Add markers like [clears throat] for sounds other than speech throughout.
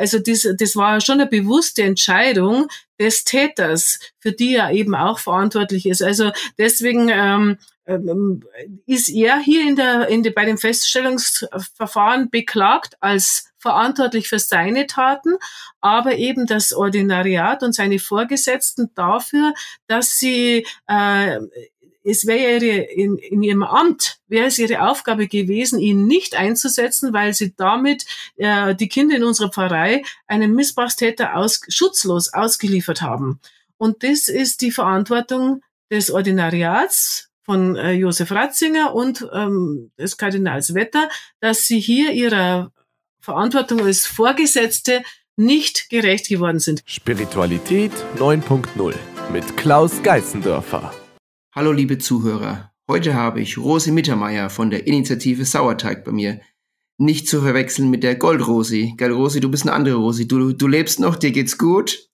also das, das war schon eine bewusste Entscheidung des Täters, für die er eben auch verantwortlich ist. Also deswegen ähm, ähm ist er hier in der, in der, bei dem Feststellungsverfahren beklagt als verantwortlich für seine Taten, aber eben das Ordinariat und seine Vorgesetzten dafür, dass sie äh, es wäre in, in ihrem Amt, wäre es ihre Aufgabe gewesen, ihn nicht einzusetzen, weil sie damit äh, die Kinder in unserer Pfarrei einem Missbrauchstäter aus, schutzlos ausgeliefert haben. Und das ist die Verantwortung des Ordinariats von äh, Josef Ratzinger und ähm, des Kardinals Wetter, dass sie hier ihrer Verantwortung als Vorgesetzte nicht gerecht geworden sind. Spiritualität 9.0 mit Klaus Geißendörfer. Hallo liebe Zuhörer, heute habe ich Rosi Mittermeier von der Initiative Sauerteig bei mir. Nicht zu verwechseln mit der Goldrosi. Gell, Rosi, du bist eine andere Rosi. Du, du lebst noch, dir geht's gut? [laughs]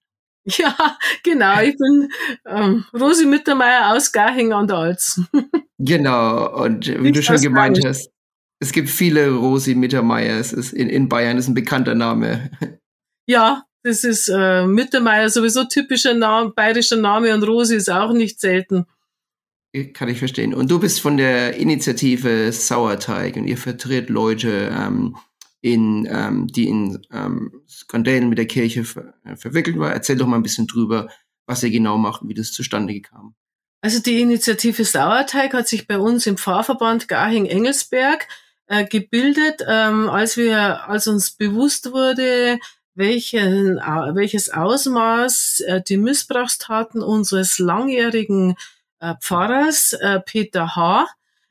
Ja, genau. Ich bin ähm, Rosi Mittermeier aus Garching an der Alz. [laughs] genau, und wie Nicht du schon gemeint hast, es gibt viele Rosi Mittermeier. Es ist in, in Bayern ist ein bekannter Name. [laughs] Ja, das ist äh, Mittermeier sowieso typischer Name, bayerischer Name und Rosi ist auch nicht selten. Kann ich verstehen. Und du bist von der Initiative Sauerteig und ihr vertritt Leute, ähm, in, ähm, die in ähm, Skandalen mit der Kirche ver äh, verwickelt waren. Erzähl doch mal ein bisschen drüber, was ihr genau macht und wie das zustande kam. Also die Initiative Sauerteig hat sich bei uns im Pfarrverband Garching-Engelsberg äh, gebildet, ähm, als wir, als uns bewusst wurde, welchen, welches Ausmaß äh, die Missbrauchstaten unseres langjährigen äh, Pfarrers äh, Peter H.,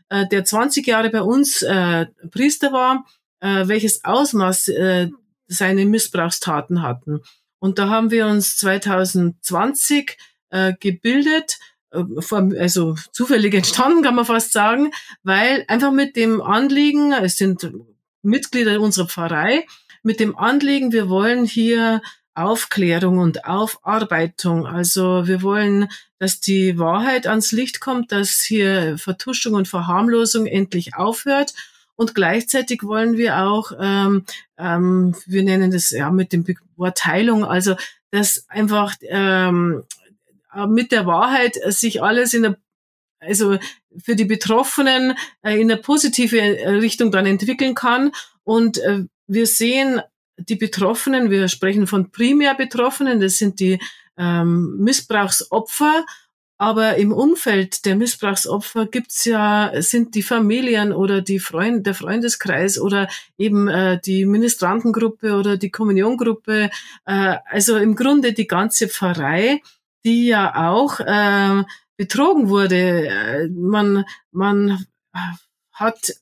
äh, der 20 Jahre bei uns äh, Priester war, äh, welches Ausmaß äh, seine Missbrauchstaten hatten. Und da haben wir uns 2020 äh, gebildet, äh, also zufällig entstanden, kann man fast sagen, weil einfach mit dem Anliegen, es sind Mitglieder unserer Pfarrei, mit dem Anliegen, wir wollen hier Aufklärung und Aufarbeitung. Also wir wollen, dass die Wahrheit ans Licht kommt, dass hier Vertuschung und Verharmlosung endlich aufhört. Und gleichzeitig wollen wir auch, ähm, ähm, wir nennen das ja mit dem Wort Teilung, also dass einfach ähm, mit der Wahrheit sich alles in der also für die Betroffenen äh, in eine positive Richtung dann entwickeln kann. Und äh, wir sehen die Betroffenen, wir sprechen von primär Betroffenen, das sind die ähm, Missbrauchsopfer, aber im Umfeld der Missbrauchsopfer gibt's ja, sind die Familien oder die Freund, der Freundeskreis oder eben äh, die Ministrantengruppe oder die Kommuniongruppe, äh, also im Grunde die ganze Pfarrei, die ja auch äh, betrogen wurde. Äh, man, man hat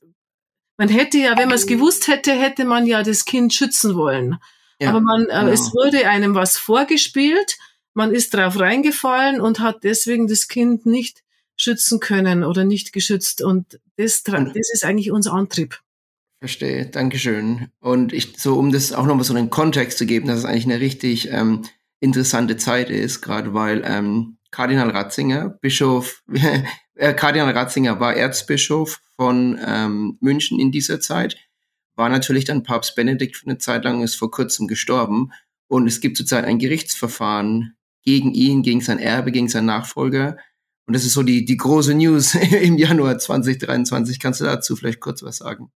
man hätte ja, wenn man es gewusst hätte, hätte man ja das Kind schützen wollen. Ja, Aber man, äh, genau. es wurde einem was vorgespielt, man ist drauf reingefallen und hat deswegen das Kind nicht schützen können oder nicht geschützt. Und das, das ist eigentlich unser Antrieb. Verstehe, Dankeschön. Und ich, so um das auch nochmal so einen Kontext zu geben, dass es eigentlich eine richtig ähm, interessante Zeit ist, gerade weil ähm, Kardinal Ratzinger, Bischof, [laughs] äh, Kardinal Ratzinger war Erzbischof von ähm, München in dieser Zeit, war natürlich dann Papst Benedikt für eine Zeit lang, ist vor kurzem gestorben. Und es gibt zurzeit ein Gerichtsverfahren gegen ihn, gegen sein Erbe, gegen seinen Nachfolger. Und das ist so die, die große News [laughs] im Januar 2023. Kannst du dazu vielleicht kurz was sagen?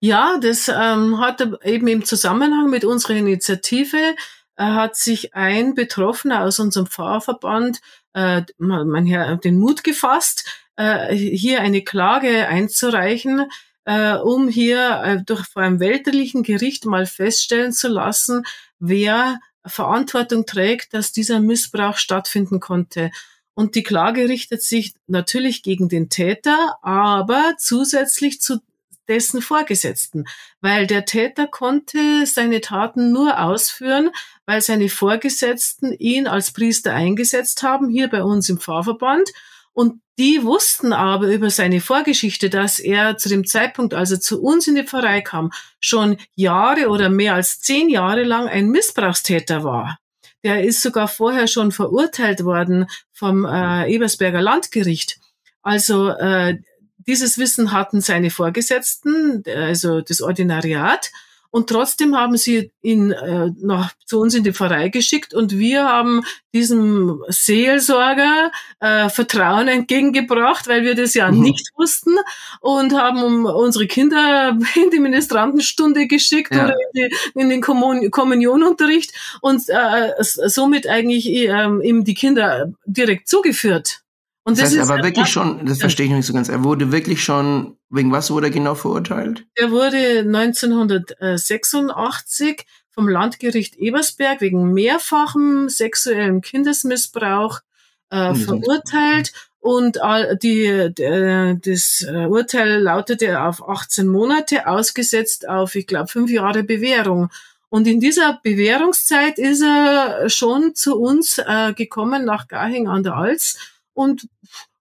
Ja, das ähm, hat eben im Zusammenhang mit unserer Initiative äh, hat sich ein Betroffener aus unserem Pfarrverband äh, man, man den Mut gefasst, äh, hier eine Klage einzureichen, äh, um hier äh, durch vor einem weltlichen Gericht mal feststellen zu lassen, wer Verantwortung trägt, dass dieser Missbrauch stattfinden konnte. Und die Klage richtet sich natürlich gegen den Täter, aber zusätzlich zu dessen Vorgesetzten, weil der Täter konnte seine Taten nur ausführen, weil seine Vorgesetzten ihn als Priester eingesetzt haben, hier bei uns im Pfarrverband. Und die wussten aber über seine Vorgeschichte, dass er zu dem Zeitpunkt, als er zu uns in die Pfarrei kam, schon Jahre oder mehr als zehn Jahre lang ein Missbrauchstäter war. Der ist sogar vorher schon verurteilt worden vom äh, Ebersberger Landgericht. Also äh, dieses Wissen hatten seine Vorgesetzten, also das Ordinariat. Und trotzdem haben sie ihn äh, nach, zu uns in die Pfarrei geschickt und wir haben diesem Seelsorger äh, Vertrauen entgegengebracht, weil wir das ja mhm. nicht wussten und haben unsere Kinder [laughs] in die Ministrantenstunde geschickt ja. oder in, die, in den Kommun Kommunionunterricht und äh, somit eigentlich äh, ihm die Kinder direkt zugeführt. Und das, das heißt aber wirklich schon, das verstehe ich nicht so ganz, er wurde wirklich schon, wegen was wurde er genau verurteilt? Er wurde 1986 vom Landgericht Ebersberg wegen mehrfachem sexuellem Kindesmissbrauch äh, mhm. verurteilt und die, die, das äh, Urteil lautete auf 18 Monate, ausgesetzt auf, ich glaube, fünf Jahre Bewährung. Und in dieser Bewährungszeit ist er schon zu uns äh, gekommen nach Garching an der Alz und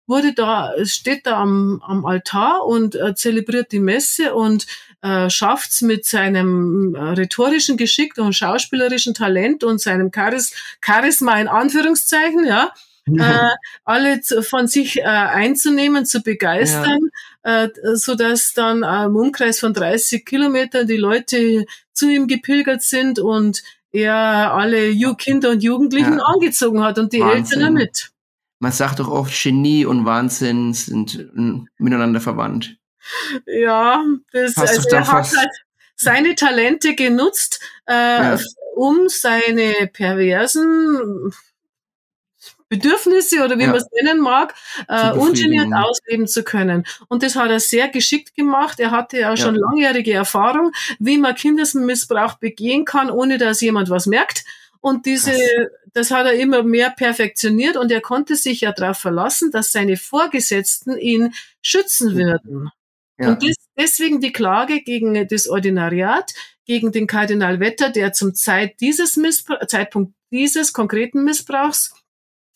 wurde da, steht da am, am Altar und äh, zelebriert die Messe und äh, schafft's mit seinem äh, rhetorischen Geschick und schauspielerischen Talent und seinem Charis Charisma in Anführungszeichen, ja, äh, alle zu, von sich äh, einzunehmen, zu begeistern, ja. äh, so dass dann im Umkreis von 30 Kilometern die Leute zu ihm gepilgert sind und er alle Ju Kinder und Jugendlichen ja. angezogen hat und die Wahnsinn. Eltern mit man sagt doch oft, Genie und Wahnsinn sind äh, miteinander verwandt. Ja, das, also er hat halt seine Talente genutzt, äh, ja. um seine perversen Bedürfnisse oder wie ja. man es nennen mag, äh, ungeniert ausleben zu können. Und das hat er sehr geschickt gemacht. Er hatte ja schon ja. langjährige Erfahrung, wie man Kindesmissbrauch begehen kann, ohne dass jemand was merkt. Und diese, das hat er immer mehr perfektioniert und er konnte sich ja darauf verlassen, dass seine Vorgesetzten ihn schützen würden. Ja. Und das, deswegen die Klage gegen das Ordinariat, gegen den Kardinal Wetter, der zum Zeit dieses Missbra Zeitpunkt dieses konkreten Missbrauchs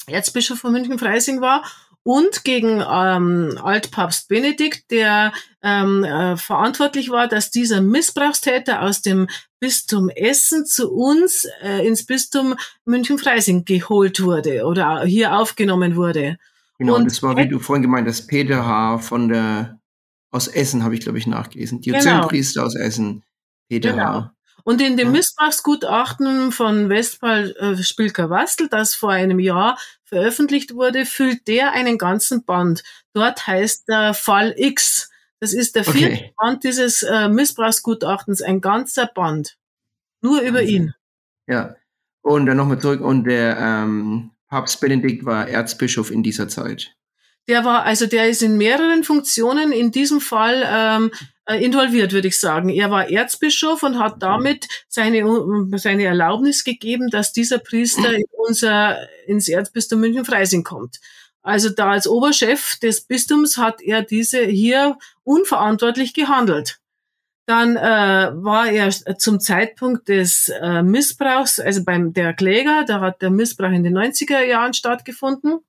Erzbischof von München-Freising war und gegen ähm, Altpapst Benedikt, der ähm, äh, verantwortlich war, dass dieser Missbrauchstäter aus dem Bistum Essen zu uns äh, ins Bistum München-Freising geholt wurde oder hier aufgenommen wurde. Genau, und das war, wie du vorhin gemeint hast, Peter H. von der aus Essen habe ich, glaube ich, nachgelesen. Diözesanpriester genau. aus Essen, Peter genau. H. Und in dem Missbrauchsgutachten von Westphal äh, Spilker-Wastel, das vor einem Jahr veröffentlicht wurde, füllt der einen ganzen Band. Dort heißt der Fall X. Das ist der vierte okay. Band dieses äh, Missbrauchsgutachtens, ein ganzer Band. Nur über Wahnsinn. ihn. Ja. Und dann nochmal zurück. Und der ähm, Papst Benedikt war Erzbischof in dieser Zeit. Der war, also der ist in mehreren Funktionen in diesem Fall ähm, äh, involviert, würde ich sagen. Er war Erzbischof und hat damit seine, seine Erlaubnis gegeben, dass dieser Priester in unser, ins Erzbistum München-Freising kommt. Also da als Oberchef des Bistums hat er diese hier unverantwortlich gehandelt. Dann äh, war er zum Zeitpunkt des äh, Missbrauchs, also beim der Kläger, da hat der Missbrauch in den 90er Jahren stattgefunden,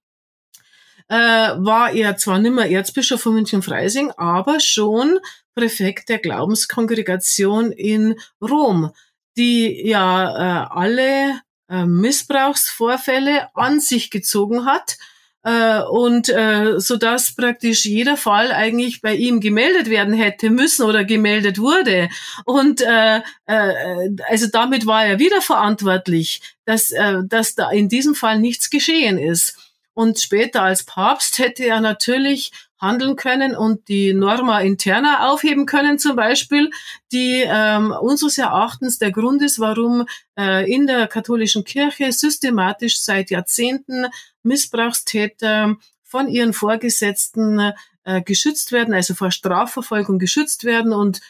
äh, war er zwar nicht mehr Erzbischof von München-Freising, aber schon Präfekt der Glaubenskongregation in Rom, die ja äh, alle äh, Missbrauchsvorfälle an sich gezogen hat äh, und äh, so dass praktisch jeder Fall eigentlich bei ihm gemeldet werden hätte müssen oder gemeldet wurde und äh, äh, also damit war er wieder verantwortlich, dass äh, dass da in diesem Fall nichts geschehen ist. Und später als Papst hätte er natürlich handeln können und die Norma interna aufheben können zum Beispiel, die ähm, unseres Erachtens der Grund ist, warum äh, in der katholischen Kirche systematisch seit Jahrzehnten Missbrauchstäter von ihren Vorgesetzten äh, geschützt werden, also vor Strafverfolgung geschützt werden und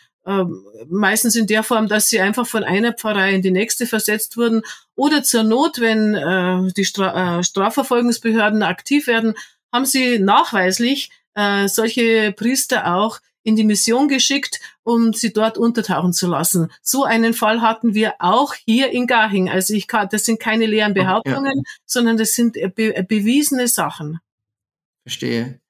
meistens in der Form, dass sie einfach von einer Pfarrei in die nächste versetzt wurden oder zur Not, wenn äh, die Stra äh, Strafverfolgungsbehörden aktiv werden, haben sie nachweislich äh, solche Priester auch in die Mission geschickt, um sie dort untertauchen zu lassen. So einen Fall hatten wir auch hier in Garching. Also ich kann, das sind keine leeren Behauptungen, ja. sondern das sind be bewiesene Sachen. Verstehe.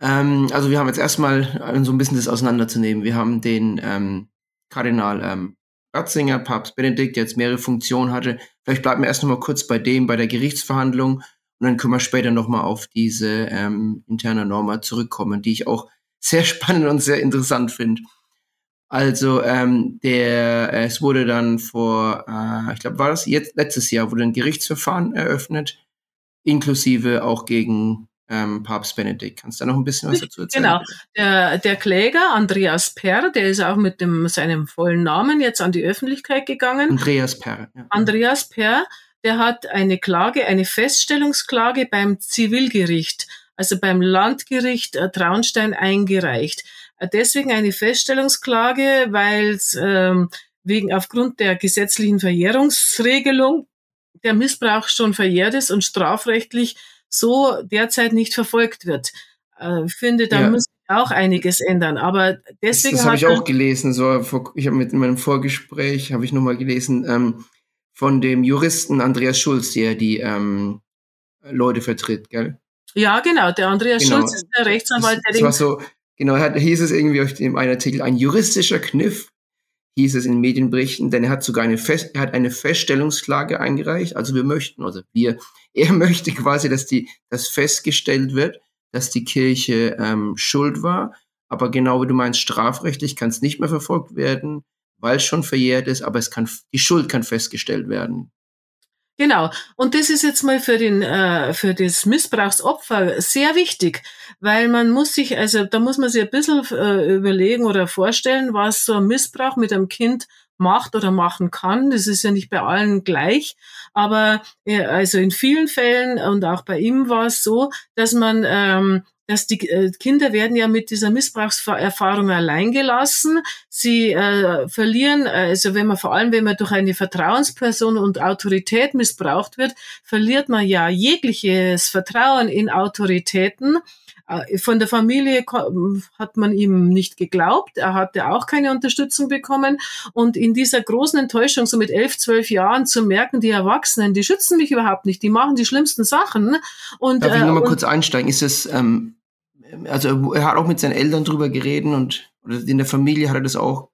Ähm, also wir haben jetzt erstmal äh, so ein bisschen das auseinanderzunehmen. Wir haben den ähm, Kardinal ähm, Ratzinger, Papst Benedikt, der jetzt mehrere Funktionen hatte. Vielleicht bleiben wir erst noch mal kurz bei dem, bei der Gerichtsverhandlung und dann können wir später nochmal auf diese ähm, interne Norma zurückkommen, die ich auch sehr [laughs] spannend und sehr interessant finde. Also ähm, der, es wurde dann vor, äh, ich glaube, war das jetzt letztes Jahr, wurde ein Gerichtsverfahren eröffnet, inklusive auch gegen ähm, Papst Benedikt. Kannst du da noch ein bisschen was dazu erzählen? Genau. Der, der Kläger Andreas Perr, der ist auch mit dem, seinem vollen Namen jetzt an die Öffentlichkeit gegangen. Andreas Perr. Ja. Andreas Perr, der hat eine Klage, eine Feststellungsklage beim Zivilgericht, also beim Landgericht äh, Traunstein eingereicht. Deswegen eine Feststellungsklage, weil es ähm, wegen aufgrund der gesetzlichen Verjährungsregelung der Missbrauch schon verjährt ist und strafrechtlich so derzeit nicht verfolgt wird. Äh, ich finde, da ja. muss auch einiges ändern. Aber deswegen. Das, das habe ich auch gelesen. So, ich habe mit in meinem Vorgespräch habe ich nochmal gelesen ähm, von dem Juristen Andreas Schulz, der die ähm, Leute vertritt, gell? Ja, genau. Der Andreas genau. Schulz ist der Rechtsanwalt, der das, das war so Genau, hat, hieß es irgendwie auf dem einen Artikel, ein juristischer Kniff, hieß es in Medienberichten, denn er hat sogar eine, Fest, er hat eine Feststellungsklage eingereicht. Also wir möchten, also wir, [laughs] er möchte quasi, dass die, dass festgestellt wird, dass die Kirche ähm, schuld war. Aber genau wie du meinst, strafrechtlich kann es nicht mehr verfolgt werden, weil es schon verjährt ist, aber es kann, die Schuld kann festgestellt werden. Genau. Und das ist jetzt mal für den, äh, für das Missbrauchsopfer sehr wichtig, weil man muss sich, also da muss man sich ein bisschen äh, überlegen oder vorstellen, was so ein Missbrauch mit einem Kind macht oder machen kann. Das ist ja nicht bei allen gleich, aber äh, also in vielen Fällen und auch bei ihm war es so, dass man ähm, dass die äh, Kinder werden ja mit dieser Missbrauchserfahrung allein gelassen. Sie äh, verlieren, also wenn man vor allem, wenn man durch eine Vertrauensperson und Autorität missbraucht wird, verliert man ja jegliches Vertrauen in Autoritäten. Äh, von der Familie hat man ihm nicht geglaubt. Er hatte auch keine Unterstützung bekommen. Und in dieser großen Enttäuschung, so mit elf, zwölf Jahren zu merken, die Erwachsenen, die schützen mich überhaupt nicht, die machen die schlimmsten Sachen. Und, Darf ich nochmal äh, kurz einsteigen? Ist das, ähm, also er hat auch mit seinen Eltern drüber geredet und in der Familie hat er das auch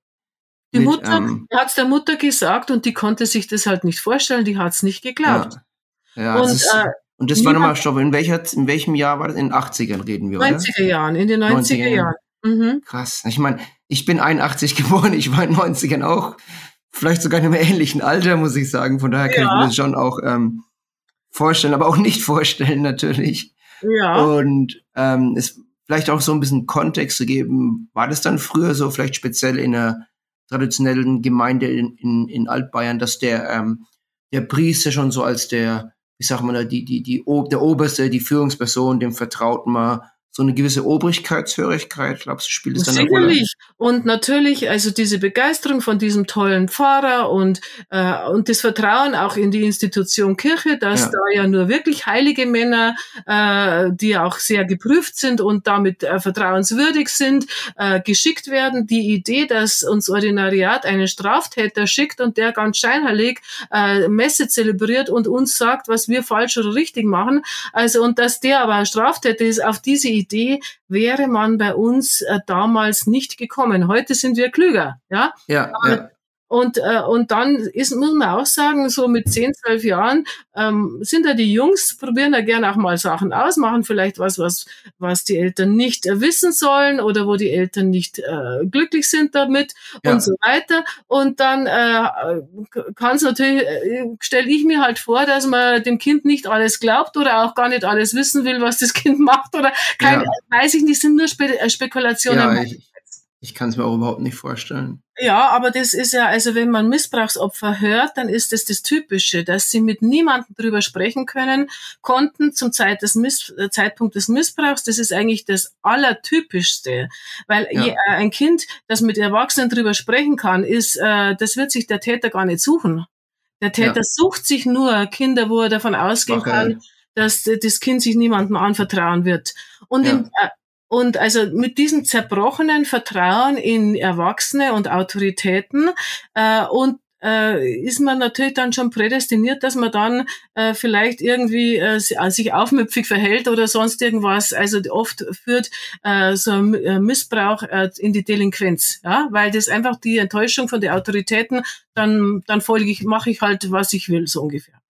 die mit, Mutter ähm, hat es der Mutter gesagt und die konnte sich das halt nicht vorstellen, die hat es nicht geglaubt. Ja, ja und, ist, äh, und das war nochmal, stopp, in, welcher, in welchem Jahr war das? In den 80ern reden wir, 90er oder? Jahren, in den 90er, 90er Jahren. Mhm. Krass. Ich meine, ich bin 81 [laughs] geboren, ich war in den 90ern auch vielleicht sogar in einem ähnlichen Alter, muss ich sagen. Von daher kann ja. ich mir das schon auch ähm, vorstellen, aber auch nicht [laughs] vorstellen natürlich. Ja. Und ähm, es vielleicht auch so ein bisschen Kontext zu geben, war das dann früher so, vielleicht speziell in einer traditionellen Gemeinde in, in, in Altbayern, dass der, ähm, der Priester schon so als der ich sag mal, die, die, die, der Oberste, die Führungsperson, dem vertraut man so eine gewisse Obrigkeitshörigkeit, glaubst du, spielt es dann eine Rolle? Sicherlich. Und natürlich, also diese Begeisterung von diesem tollen Pfarrer und, äh, und das Vertrauen auch in die Institution Kirche, dass ja. da ja nur wirklich heilige Männer, äh, die auch sehr geprüft sind und damit äh, vertrauenswürdig sind, äh, geschickt werden. Die Idee, dass uns Ordinariat einen Straftäter schickt und der ganz scheinheilig äh, Messe zelebriert und uns sagt, was wir falsch oder richtig machen. Also, und dass der aber ein Straftäter ist, auf diese Idee Idee wäre man bei uns äh, damals nicht gekommen. Heute sind wir klüger, ja. Ja. ja. Und, äh, und dann ist, muss man auch sagen, so mit 10, 12 Jahren ähm, sind da die Jungs, probieren da gerne auch mal Sachen aus, machen vielleicht was, was, was die Eltern nicht äh, wissen sollen oder wo die Eltern nicht äh, glücklich sind damit ja. und so weiter. Und dann äh, kann es natürlich, äh, stelle ich mir halt vor, dass man dem Kind nicht alles glaubt oder auch gar nicht alles wissen will, was das [laughs] Kind macht oder kein, ja. weiß ich nicht, sind nur Spe äh, Spekulationen. Ja, ich, ich kann es mir auch überhaupt nicht vorstellen. Ja, aber das ist ja, also wenn man Missbrauchsopfer hört, dann ist das das Typische, dass sie mit niemandem drüber sprechen können, konnten zum Zeit des Miss äh, Zeitpunkt des Missbrauchs. Das ist eigentlich das Allertypischste. Weil ja. äh, ein Kind, das mit Erwachsenen drüber sprechen kann, ist, äh, das wird sich der Täter gar nicht suchen. Der Täter ja. sucht sich nur Kinder, wo er davon ausgehen okay. kann, dass das Kind sich niemandem anvertrauen wird. Und ja. in, äh, und also mit diesem zerbrochenen Vertrauen in Erwachsene und Autoritäten äh, und äh, ist man natürlich dann schon prädestiniert, dass man dann äh, vielleicht irgendwie äh, sich aufmüpfig verhält oder sonst irgendwas. Also oft führt äh, so ein äh, Missbrauch äh, in die Delinquenz, ja, weil das einfach die Enttäuschung von den Autoritäten, dann dann folge ich, mache ich halt, was ich will, so ungefähr.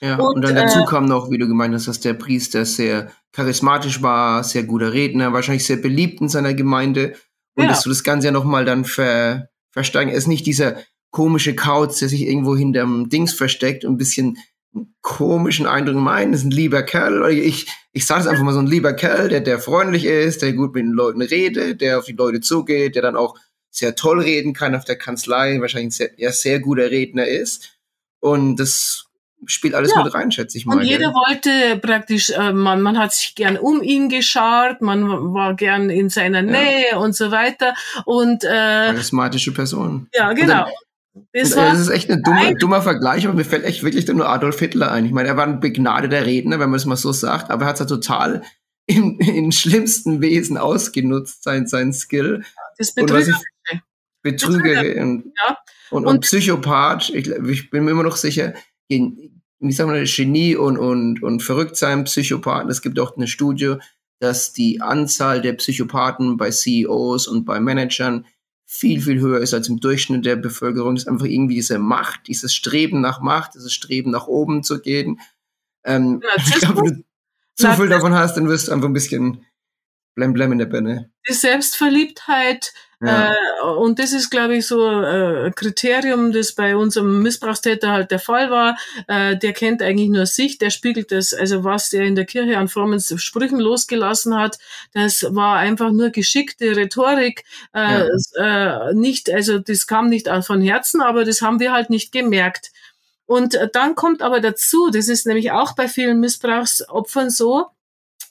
Ja, und, und dann dazu äh, kam noch, wie du gemeint hast, dass der Priester sehr charismatisch war, sehr guter Redner, wahrscheinlich sehr beliebt in seiner Gemeinde und ja. dass du das Ganze ja nochmal dann ver, verstärken. Er ist nicht dieser komische Kauz, der sich irgendwo hinterm Dings versteckt und ein bisschen komischen Eindruck meinen, ist ein lieber Kerl. Ich, ich sage es einfach mal so ein lieber Kerl, der, der freundlich ist, der gut mit den Leuten redet, der auf die Leute zugeht, der dann auch sehr toll reden kann auf der Kanzlei, wahrscheinlich ein sehr, ja, sehr guter Redner ist. Und das spielt alles ja. mit rein, schätze ich mal. Und jeder gell? wollte praktisch, äh, man, man hat sich gern um ihn geschaut, man war gern in seiner Nähe und so weiter. Und äh, charismatische Person. Ja, genau. Das, das, ist echt ein dummer, dummer Vergleich, aber mir fällt echt wirklich nur Adolf Hitler ein. Ich meine, er war ein begnadeter Redner, wenn man es mal so sagt, aber er hat es ja total in, in schlimmsten Wesen ausgenutzt, sein, sein Skill. Das Betrügerische. Betrüger und, ja. und, und, und, Psychopath. Ich, ich, bin mir immer noch sicher, wie sagen wir, Genie und, und, und verrückt sein, Psychopathen. Es gibt auch eine Studie, dass die Anzahl der Psychopathen bei CEOs und bei Managern viel, viel höher ist als im Durchschnitt der Bevölkerung. Das ist einfach irgendwie diese Macht, dieses Streben nach Macht, dieses Streben nach oben zu gehen. Ähm, [laughs] ich glaube, wenn du zu viel davon hast, dann wirst du einfach ein bisschen blem blem in der Birne. Die Selbstverliebtheit, ja. Äh, und das ist, glaube ich, so äh, ein Kriterium, das bei unserem Missbrauchstäter halt der Fall war. Äh, der kennt eigentlich nur sich, der spiegelt das, also was der in der Kirche an frommen Sprüchen losgelassen hat, das war einfach nur geschickte Rhetorik. Äh, ja. äh, nicht, also das kam nicht von Herzen, aber das haben wir halt nicht gemerkt. Und dann kommt aber dazu, das ist nämlich auch bei vielen Missbrauchsopfern so,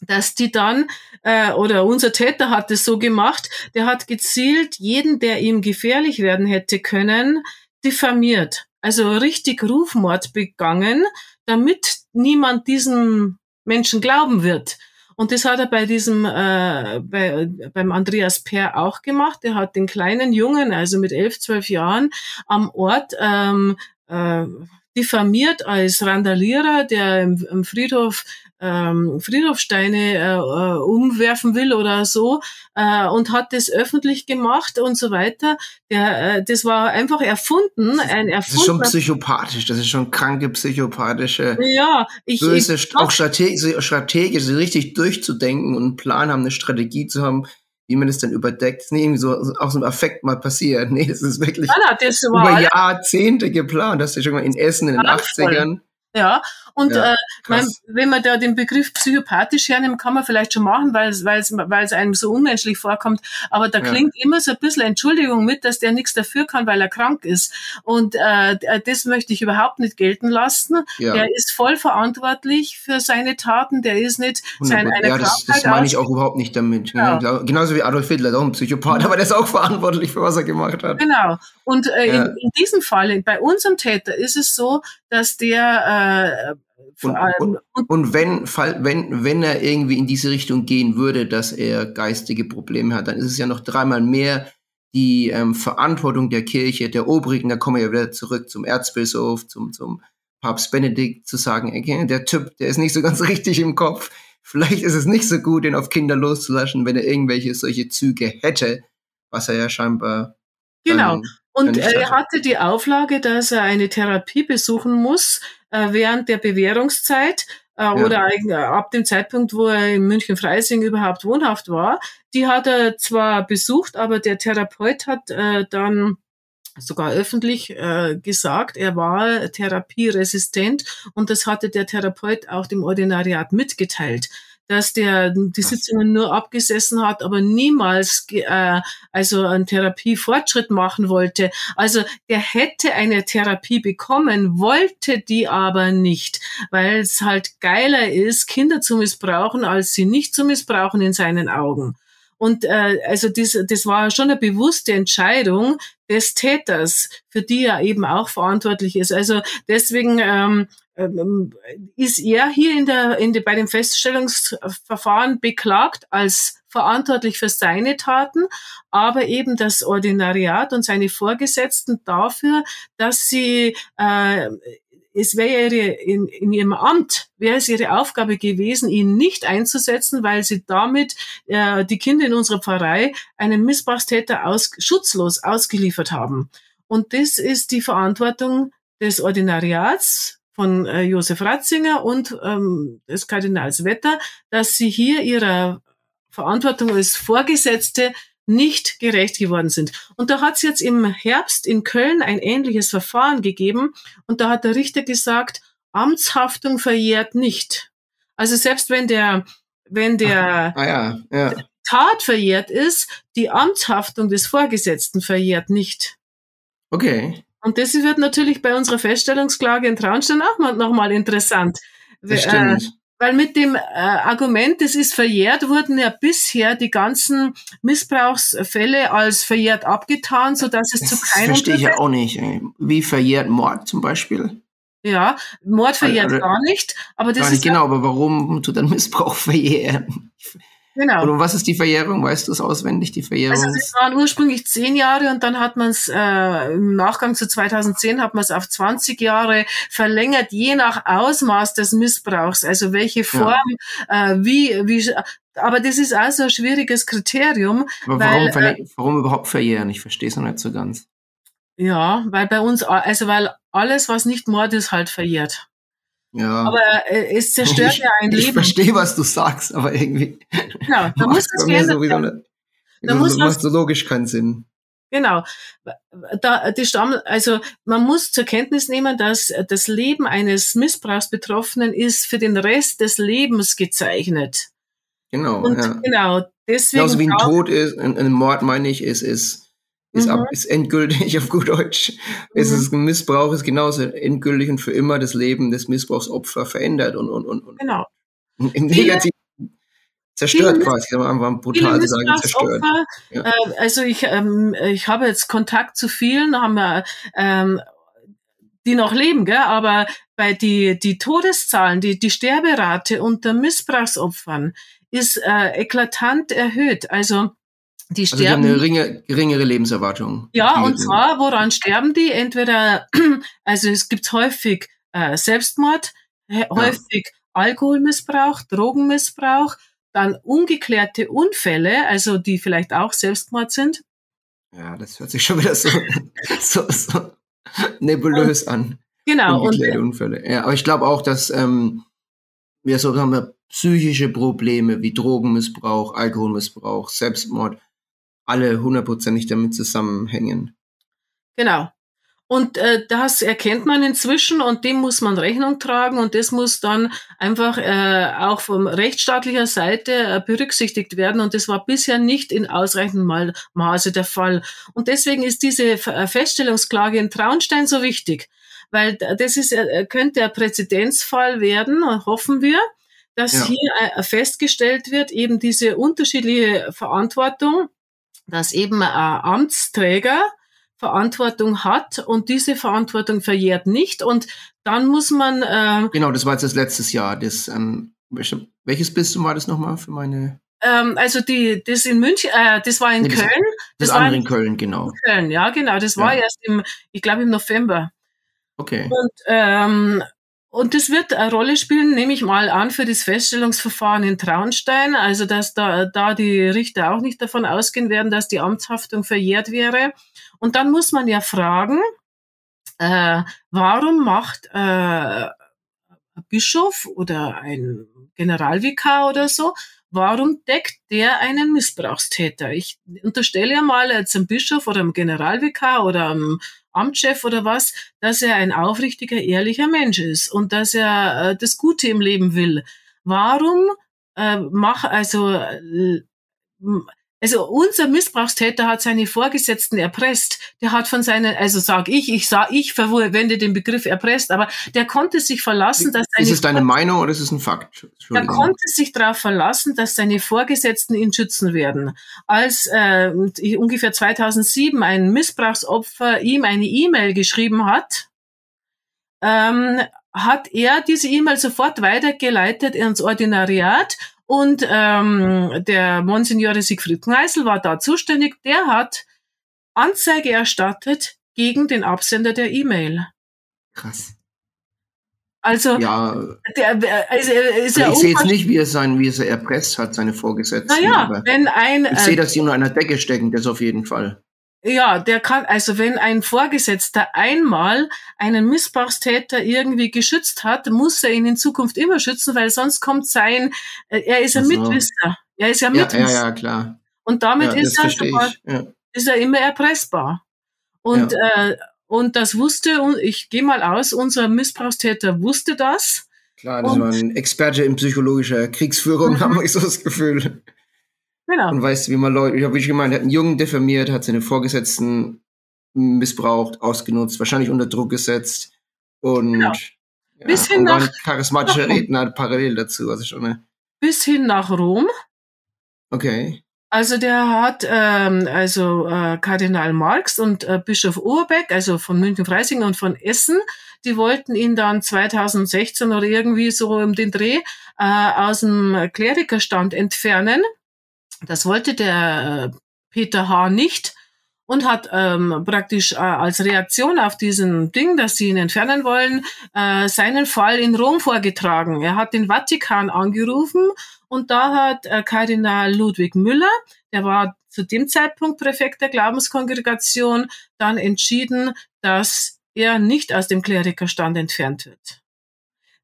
dass die dann, äh, oder unser Täter hat es so gemacht, der hat gezielt jeden, der ihm gefährlich werden hätte können, diffamiert. Also richtig Rufmord begangen, damit niemand diesem Menschen glauben wird. Und das hat er bei diesem, äh, bei, beim Andreas Per auch gemacht. Der hat den kleinen Jungen, also mit elf, zwölf Jahren, am Ort ähm, äh, diffamiert als Randalierer, der im, im Friedhof ähm, Friedhofsteine äh, äh, umwerfen will oder so äh, und hat das öffentlich gemacht und so weiter. Der, äh, das war einfach erfunden, ein erfundener. Das ist schon psychopathisch, das ist schon kranke psychopathische. Ja, ich, böse, ich, auch strategisch, strategisch richtig durchzudenken und einen Plan haben, eine Strategie zu haben, wie man das dann überdeckt. Das ist nicht irgendwie so aus einem Affekt mal passiert. [laughs] Nee, das ist wirklich ja, das über Jahrzehnte geplant. Das ist schon mal in Essen in den 80ern. Ja, und ja, äh, mein, wenn man da den Begriff psychopathisch hernimmt, kann man vielleicht schon machen, weil es einem so unmenschlich vorkommt. Aber da klingt ja. immer so ein bisschen Entschuldigung mit, dass der nichts dafür kann, weil er krank ist. Und äh, das möchte ich überhaupt nicht gelten lassen. Ja. Der ist voll verantwortlich für seine Taten. Der ist nicht sein eine ja, das, das meine ich auch überhaupt nicht damit. Ja. Genauso wie Adolf Hitler, auch ein Psychopath, aber der ist auch verantwortlich für was er gemacht hat. Genau. Und äh, in, in diesem Fall, bei unserem Täter, ist es so, dass der äh, und, und, und, wenn, wenn, wenn er irgendwie in diese Richtung gehen würde, dass er geistige Probleme hat, dann ist es ja noch dreimal mehr die ähm, Verantwortung der Kirche, der Obrigen, da kommen wir ja wieder zurück zum Erzbischof, zum, zum Papst Benedikt, zu sagen, okay, der Typ, der ist nicht so ganz [laughs] richtig im Kopf. Vielleicht ist es nicht so gut, ihn auf Kinder loszulassen, wenn er irgendwelche solche Züge hätte, was er ja scheinbar. Genau. Und er hatte die Auflage, dass er eine Therapie besuchen muss äh, während der Bewährungszeit äh, ja. oder äh, ab dem Zeitpunkt, wo er in München-Freising überhaupt wohnhaft war. Die hat er zwar besucht, aber der Therapeut hat äh, dann sogar öffentlich äh, gesagt, er war therapieresistent und das hatte der Therapeut auch dem Ordinariat mitgeteilt dass der die Sitzungen nur abgesessen hat, aber niemals äh, also einen Therapiefortschritt machen wollte. Also der hätte eine Therapie bekommen, wollte die aber nicht, weil es halt geiler ist, Kinder zu missbrauchen, als sie nicht zu missbrauchen in seinen Augen. Und äh, also das, das war schon eine bewusste Entscheidung des Täters, für die er eben auch verantwortlich ist. Also deswegen ähm, ähm, ist er hier in der, in der, bei dem Feststellungsverfahren beklagt als verantwortlich für seine Taten, aber eben das Ordinariat und seine Vorgesetzten dafür, dass sie äh, es wäre ihre, in, in ihrem Amt, wäre es ihre Aufgabe gewesen, ihn nicht einzusetzen, weil sie damit äh, die Kinder in unserer Pfarrei einem Missbrauchstäter aus, schutzlos ausgeliefert haben. Und das ist die Verantwortung des Ordinariats, von äh, Josef Ratzinger und ähm, des Kardinals Wetter, dass sie hier ihrer Verantwortung als Vorgesetzte nicht gerecht geworden sind. Und da hat es jetzt im Herbst in Köln ein ähnliches Verfahren gegeben und da hat der Richter gesagt, Amtshaftung verjährt nicht. Also selbst wenn der, wenn der Ah ja, ja. Tat verjährt ist, die Amtshaftung des Vorgesetzten verjährt nicht. Okay. Und das wird natürlich bei unserer Feststellungsklage in Traunstein auch mal, nochmal interessant. Das Äh, stimmt. weil mit dem äh, Argument, das ist verjährt, wurden ja bisher die ganzen Missbrauchsfälle als verjährt abgetan, sodass es zu Das keinem verstehe ich ja auch nicht. Ey. Wie verjährt Mord zum Beispiel? Ja, Mord verjährt Also- gar nicht, aber das ist genau, aber warum tut dann Missbrauch [laughs] verjähren? Genau. Oder was ist die Verjährung? Weißt du es auswendig, die Verjährung? Also das waren ursprünglich zehn Jahre und dann hat man es äh, im Nachgang zu 2010 hat man es auf 20 Jahre verlängert, je nach Ausmaß des Missbrauchs. Also welche Form, äh, wie, wie, aber das ist auch so ein schwieriges Kriterium. aber weil, warum, äh, verle- warum überhaupt verjähren? Ich verstehe es noch nicht so ganz. Ja, weil bei uns, also weil alles, was nicht Mord ist, halt verjährt. Ja. Aber äh, es zerstört ich, ja ein ich Leben. verstehe, was du sagst, aber irgendwie Genau, da muss das geändert sowieso werden. Da das muss macht was- so logisch keinen Sinn. Genau. Da, die Stamm, also man muss zur Kenntnis nehmen, dass das Leben eines Missbrauchsbetroffenen ist für den Rest des Lebens gezeichnet. Genau. Und ja. genau, deswegen. Genauso wie ein Tod ist, ein, ein Mord meine ich, ist, ist, ist, Mhm. ab, ist endgültig [laughs] auf gut Deutsch. Es Mhm. ist ein Missbrauch, ist genauso endgültig und für immer das Leben des Missbrauchsopfers verändert und, und, und, und Genau. im Negativen zerstört viele- quasi, Viele brutal sagen, zerstört. Missbrauchsopfer, Ja. äh, also ich, ähm, ich habe jetzt Kontakt zu vielen, haben wir, ähm, die noch leben, gell? aber bei die, die Todeszahlen, die, die Sterberate unter Missbrauchsopfern ist äh, eklatant erhöht. Also die Also die haben sterben. eine geringe, geringere Lebenserwartung. Ja, und zwar, woran sterben die? Entweder, [clears throat] also es gibt häufig äh, Selbstmord, hä- häufig Alkoholmissbrauch, Drogenmissbrauch, dann ungeklärte Unfälle, also die vielleicht auch Selbstmord sind. Ja, das hört sich schon wieder so, [laughs] so, so nebulös an. Genau, und Ungeklärte Unfälle. Ja, aber ich glaube auch, dass ähm, wir so haben wir psychische Probleme wie Drogenmissbrauch, Alkoholmissbrauch, Selbstmord, alle hundertprozentig damit zusammenhängen. genau. Und äh, das erkennt man inzwischen und dem muss man Rechnung tragen und das muss dann einfach äh, auch von rechtsstaatlicher Seite äh, berücksichtigt werden und das war bisher nicht in ausreichendem Mal Maße der Fall. Und deswegen ist diese äh, Feststellungsklage in Traunstein so wichtig, weil das ist, äh, könnte ein Präzedenzfall werden, hoffen wir, dass Ja. hier äh, festgestellt wird, eben diese unterschiedliche Verantwortung, dass eben ein Amtsträger Verantwortung hat und diese Verantwortung verjährt nicht und dann muss man äh, Genau, das war jetzt das letztes Jahr. Das, ähm, welche- welches Bistum war das nochmal für meine? ähm, also die das in München äh, das war in Nee, das- Köln Das, Das andere in- in Köln, genau. Köln ja genau das war Ja. erst im ich glaube im November Okay. und ähm, und das wird eine Rolle spielen, nehme ich mal an, für das Feststellungsverfahren in Traunstein. Also, dass da, da die Richter auch nicht davon ausgehen werden, dass die Amtshaftung verjährt wäre. Und dann muss man ja fragen, äh, warum macht äh, ein Bischof oder ein Generalvikar oder so, warum deckt der einen Missbrauchstäter? Ich unterstelle ja mal jetzt einem Bischof oder einem Generalvikar oder einem Amtschef oder was, dass er ein aufrichtiger, ehrlicher Mensch ist und dass er äh, das Gute im Leben will. Warum äh, mach also äh, also unser Missbrauchstäter hat seine Vorgesetzten erpresst. Der hat von seinen, also sag ich, ich sag, ich verwende den Begriff erpresst, aber der konnte sich verlassen, dass seine Ist es deine Meinung oder ist es ein Fakt? er konnte sich darauf verlassen, dass seine Vorgesetzten ihn schützen werden. Als äh, ungefähr 2007 ein Missbrauchsopfer ihm eine E-Mail geschrieben hat, ähm, hat er diese E-Mail sofort weitergeleitet ins Ordinariat und ähm, der Monsignore Siegfried Kneißl war da zuständig. Der hat Anzeige erstattet gegen den Absender der E-Mail. Krass. Also, Ja, der, also ist also ja ich sehe jetzt nicht, wie er, sein, wie er erpresst hat, seine Vorgesetzten. Naja, wenn ein, ich äh, sehe, dass sie unter einer Decke stecken, das auf jeden Fall. Ja, der kann, also wenn ein Vorgesetzter einmal einen Missbrauchstäter irgendwie geschützt hat, muss er ihn in Zukunft immer schützen, weil sonst kommt sein, äh, er ist ein so. Mitwisser. Er ist ja Ja, Mitwisser. ja, ja, klar. Und damit Ja, ist, er sogar. Ja. ist er immer erpressbar. Und, äh, und das wusste, und ich gehe mal aus, unser Missbrauchstäter wusste das. Klar, das Und- war ein Experte in psychologischer Kriegsführung, [laughs] haben wir so das Gefühl. Genau. Und weiß, wie man Leute, ich habe wirklich gemeint, er hat einen Jungen diffamiert, hat seine Vorgesetzten missbraucht, ausgenutzt, wahrscheinlich unter Druck gesetzt und, Genau. ja, Bis hin und nach- ein charismatischer nach- Redner parallel dazu. Also schon eine, Bis hin nach Rom. okay. Also der hat ähm, also äh, Kardinal Marx und äh, Bischof Urbeck, also von München-Freising und von Essen, die wollten ihn dann 2016 oder irgendwie so um den Dreh äh, aus dem Klerikerstand entfernen. Das wollte der äh, Peter H. nicht und hat ähm, praktisch äh, als Reaktion auf diesen Ding, dass sie ihn entfernen wollen, äh, seinen Fall in Rom vorgetragen. Er hat den Vatikan angerufen und da hat äh, Kardinal Ludwig Müller, der war zu dem Zeitpunkt Präfekt der Glaubenskongregation, dann entschieden, dass er nicht aus dem Klerikerstand entfernt wird.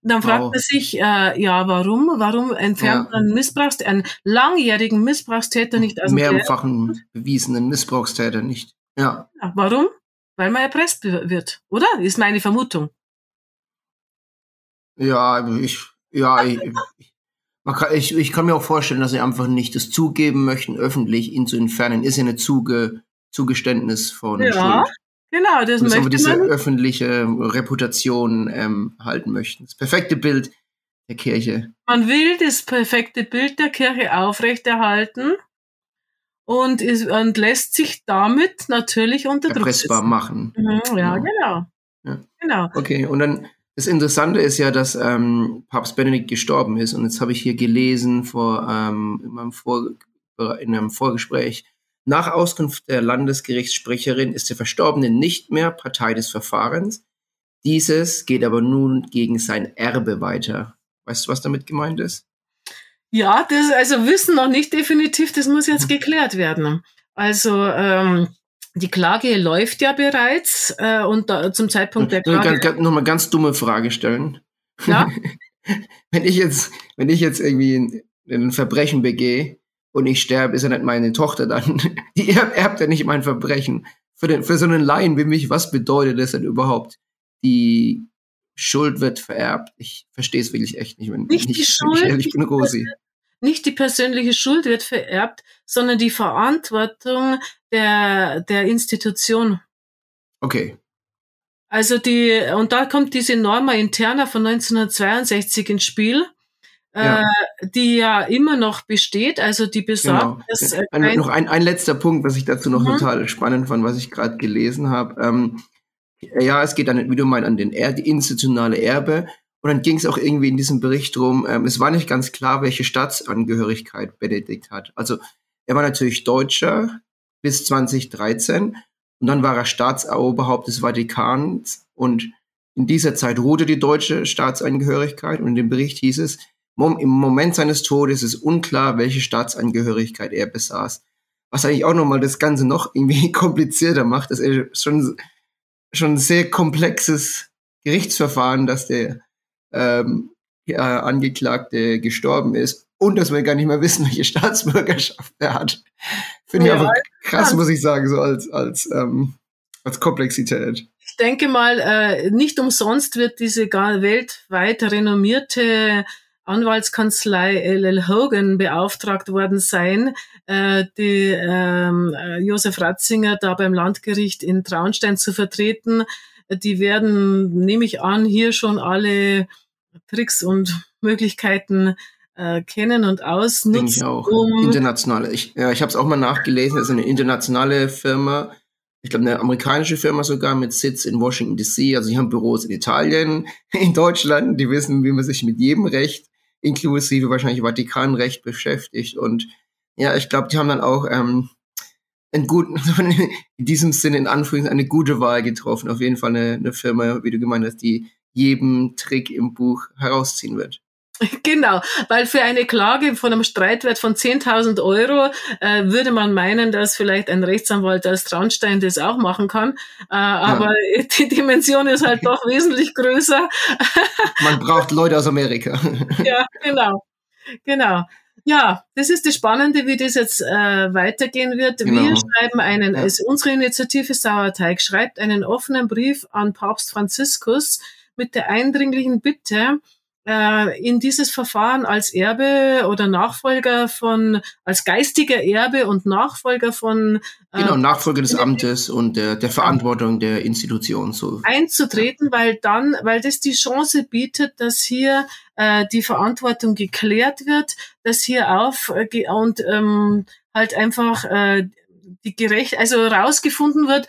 Dann fragt Wow. man sich, äh, ja, warum? Warum entfernt Ja. man Missbrauchs einen langjährigen Missbrauchstäter nicht aus? Mehrfachen bewiesenen Missbrauchstäter nicht. Ja. Ja, Warum? Weil man erpresst wird, oder? Ist meine Vermutung. Ja, ich, ja, ich, kann, ich, ich kann mir auch vorstellen, dass sie einfach nicht das zugeben möchten, öffentlich ihn zu entfernen. Ist ja eine Zuge, Zugeständnis von Ja, Schuld. Genau, das Und möchte diese man. öffentliche Reputation ähm, halten möchten. Das perfekte Bild der Kirche. Man will das perfekte Bild der Kirche aufrechterhalten und, ist, und lässt sich damit natürlich unter Druck erpressbar setzen. machen. Mhm, ja, Genau. genau. Ja. Genau. Okay, und dann das Interessante ist ja, dass ähm, Papst Benedikt gestorben ist. Und jetzt habe ich hier gelesen vor ähm, in, meinem Vor in einem Vorgespräch. Nach Auskunft der Landesgerichtssprecherin ist der Verstorbene nicht mehr Partei des Verfahrens. Dieses geht aber nun gegen sein Erbe weiter. Weißt du, was damit gemeint ist? Ja, das also wissen noch nicht definitiv, das muss jetzt geklärt werden. Also ähm, die Klage läuft ja bereits äh, und da, zum Zeitpunkt der Ganz, Klage. ganz, Nochmal ganz dumme Frage stellen. Ja? [laughs] wenn ich jetzt, wenn ich jetzt irgendwie ein, ein Verbrechen begehe und ich sterbe, ist ja nicht meine Tochter dann. [laughs] Die erbt, ja nicht mein Verbrechen. Für, den, für so einen Laien wie mich, was bedeutet das denn überhaupt? Die Schuld wird vererbt. Ich verstehe es wirklich echt nicht, wenn, Nicht wenn die ich, Schuld, ich ehrlich bin, nicht die Rosi. Nicht die persönliche Schuld wird vererbt, sondern die Verantwortung der, der Institution. Okay. Also die, und da kommt diese Norma interna von 1962 ins Spiel, Ja. äh, die ja immer noch besteht, also die besagt, Genau. dass äh, Ein, noch ein, ein letzter Punkt, was ich dazu noch Mhm. total spannend fand, was ich gerade gelesen habe. Ähm, ja, es geht dann, wie du meinst, an den er die institutionale Erbe. Und dann ging es auch irgendwie in diesem Bericht drum, ähm, es war nicht ganz klar, welche Staatsangehörigkeit Benedikt hat. Also er war natürlich Deutscher bis 2013 und dann war er Staatsoberhaupt des Vatikans und in dieser Zeit ruhte die deutsche Staatsangehörigkeit und in dem Bericht hieß es, im Moment seines Todes ist unklar, welche Staatsangehörigkeit er besaß. Was eigentlich auch nochmal das Ganze noch [laughs] irgendwie komplizierter macht, dass er schon, schon ein sehr komplexes Gerichtsverfahren, dass der ähm, ja, Angeklagte gestorben ist und dass wir gar nicht mehr wissen, welche Staatsbürgerschaft er hat. Finde ich Ja, einfach krass, krass. muss ich sagen, so als, als, ähm, als Komplexität. ich denke mal, äh, nicht umsonst wird diese gar weltweit renommierte Anwaltskanzlei LL Hogan beauftragt worden sein, äh, die ähm, äh, Josef Ratzinger da beim Landgericht in Traunstein zu vertreten. Die werden, nehme ich an, hier schon alle Tricks und Möglichkeiten äh, kennen und Denke ausnutzen, ich auch. um Internationale. Ich, ja, ich habe es auch mal nachgelesen. Es ist eine internationale Firma. Ich glaube, eine amerikanische Firma sogar mit Sitz in Washington DC. Also, die haben Büros in Italien, [laughs] in Deutschland. Die wissen, wie man sich mit jedem Recht, inklusive wahrscheinlich Vatikanrecht, beschäftigt. Und ja, ich glaube, die haben dann auch ähm, einen guten, [laughs] in diesem Sinne in Anführungszeichen eine gute Wahl getroffen. Auf jeden Fall eine, eine Firma, wie du gemeint hast, die jedem Trick im Buch herausziehen wird. [laughs] Genau, weil für eine Klage von einem Streitwert von 10.000 Euro äh, würde man meinen, dass vielleicht ein Rechtsanwalt als Traunstein das auch machen kann. Äh, Aber [laughs] die Dimension ist halt doch wesentlich größer. [laughs] Man braucht Leute aus Amerika. ja, genau. Genau. Ja, das ist das Spannende, wie das jetzt äh, weitergehen wird. Genau. Wir schreiben einen, ja. also unsere Initiative Sauerteig schreibt einen offenen Brief an Papst Franziskus mit der eindringlichen Bitte, in dieses Verfahren als Erbe oder Nachfolger von, als geistiger Erbe und Nachfolger von äh, Genau, Nachfolger des Amtes und der, der Verantwortung der Institution so. Einzutreten, weil dann, weil das die Chance bietet, dass hier äh, die Verantwortung geklärt wird, dass hier auf äh, und ähm, halt einfach äh, die gerecht, also rausgefunden wird,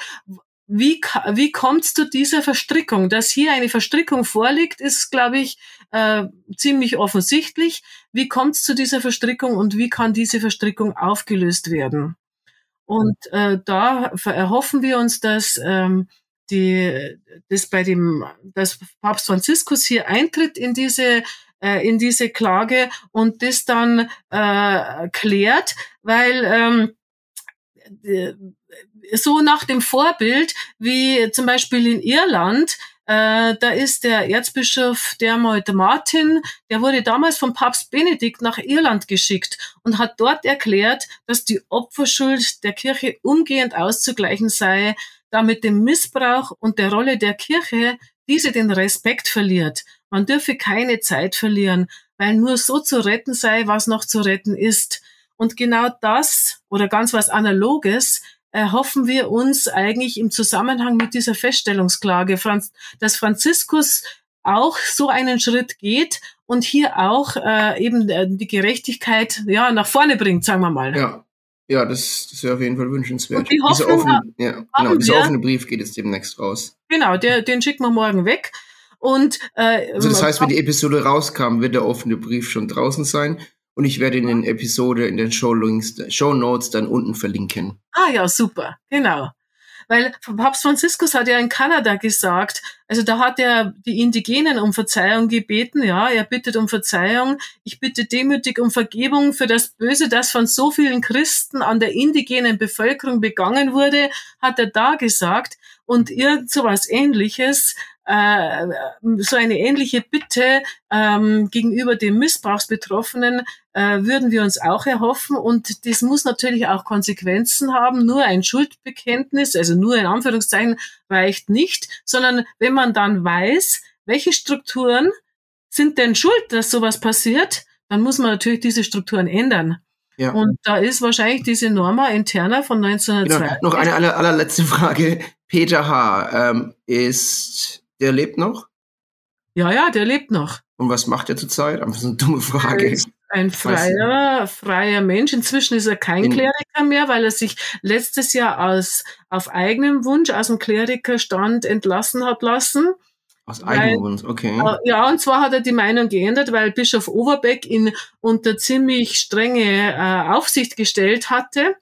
wie, wie kommt es zu dieser Verstrickung? Dass hier eine Verstrickung vorliegt, ist, glaube ich, äh, ziemlich offensichtlich. Wie kommt es zu dieser Verstrickung und wie kann diese Verstrickung aufgelöst werden? Und äh, da erhoffen wir uns, dass ähm, die, das bei dem, dass Papst Franziskus hier eintritt in diese äh, in diese Klage und das dann äh, klärt, weil ähm, so nach dem Vorbild wie zum Beispiel in Irland, äh, da ist der Erzbischof Dermot Martin, der wurde damals vom Papst Benedikt nach Irland geschickt und hat dort erklärt, dass die Opferschuld der Kirche umgehend auszugleichen sei, damit dem Missbrauch und der Rolle der Kirche diese den Respekt verliert. Man dürfe keine Zeit verlieren, weil nur so zu retten sei, was noch zu retten ist. Und genau das oder ganz was Analoges erhoffen wir uns eigentlich im Zusammenhang mit dieser Feststellungsklage, dass Franziskus auch so einen Schritt geht und hier auch äh, eben äh, die Gerechtigkeit ja nach vorne bringt, sagen wir mal. Ja. Ja, das, das wäre auf jeden Fall wünschenswert. Und die dieser offene, ja, genau, dieser offene Brief geht jetzt demnächst raus. Genau, der, den schicken wir morgen weg. Und, äh, also das heißt, wenn die Episode rauskam, wird der offene Brief schon draußen sein. Und ich werde in den Episode, in den Show, Links, Show Notes dann unten verlinken. Ah ja, super, genau. Weil Papst Franziskus hat ja in Kanada gesagt, also da hat er die Indigenen um Verzeihung gebeten, ja, er bittet um Verzeihung. Ich bitte demütig um Vergebung für das Böse, das von so vielen Christen an der indigenen Bevölkerung begangen wurde, hat er da gesagt. Und irgend so was ähnliches äh, so eine ähnliche Bitte ähm, gegenüber den Missbrauchsbetroffenen äh, würden wir uns auch erhoffen. Und das muss natürlich auch Konsequenzen haben. Nur ein Schuldbekenntnis, also nur in Anführungszeichen, reicht nicht, sondern wenn man dann weiß, welche Strukturen sind denn schuld, dass sowas passiert, dann muss man natürlich diese Strukturen ändern. Ja. Und da ist wahrscheinlich diese Norma interna von 1902. Genau. Noch eine aller, allerletzte Frage. Peter H. Ähm, ist der lebt noch? Ja, ja, der lebt noch. Und was macht er zurzeit? Einfach so eine dumme Frage. Ein freier, freier Mensch. Inzwischen ist er kein In Kleriker mehr, weil er sich letztes Jahr aus, auf eigenem Wunsch aus dem Klerikerstand entlassen hat lassen. Aus eigenem Wunsch, okay. Äh, ja, und zwar hat er die Meinung geändert, weil Bischof Overbeck ihn unter ziemlich strenge äh, Aufsicht gestellt hatte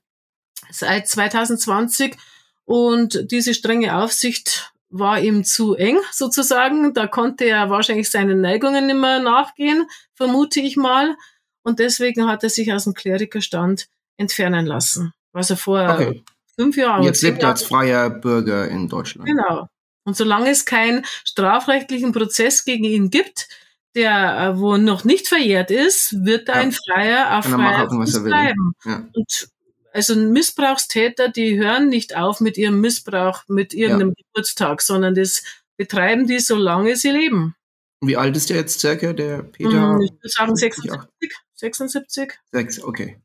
seit 2020. Und diese strenge Aufsicht war ihm zu eng sozusagen. Da konnte er wahrscheinlich seinen Neigungen nicht mehr nachgehen, vermute ich mal. Und deswegen hat er sich aus dem Klerikerstand entfernen lassen. Was er vorher okay. fünf Jahre. Jetzt lebt er als freier Bürger in Deutschland. Genau. Und solange es keinen strafrechtlichen Prozess gegen ihn gibt, der äh, wo noch nicht verjährt ist, wird er ja. ein Freier auf Freier bleiben. Ja. Und also Missbrauchstäter, die hören nicht auf mit ihrem Missbrauch, mit irgendeinem ja. Geburtstag, sondern das betreiben die, solange sie leben. Wie alt ist der jetzt circa, der Peter? Hm, ich würde sagen 76. 76. Sechs, okay.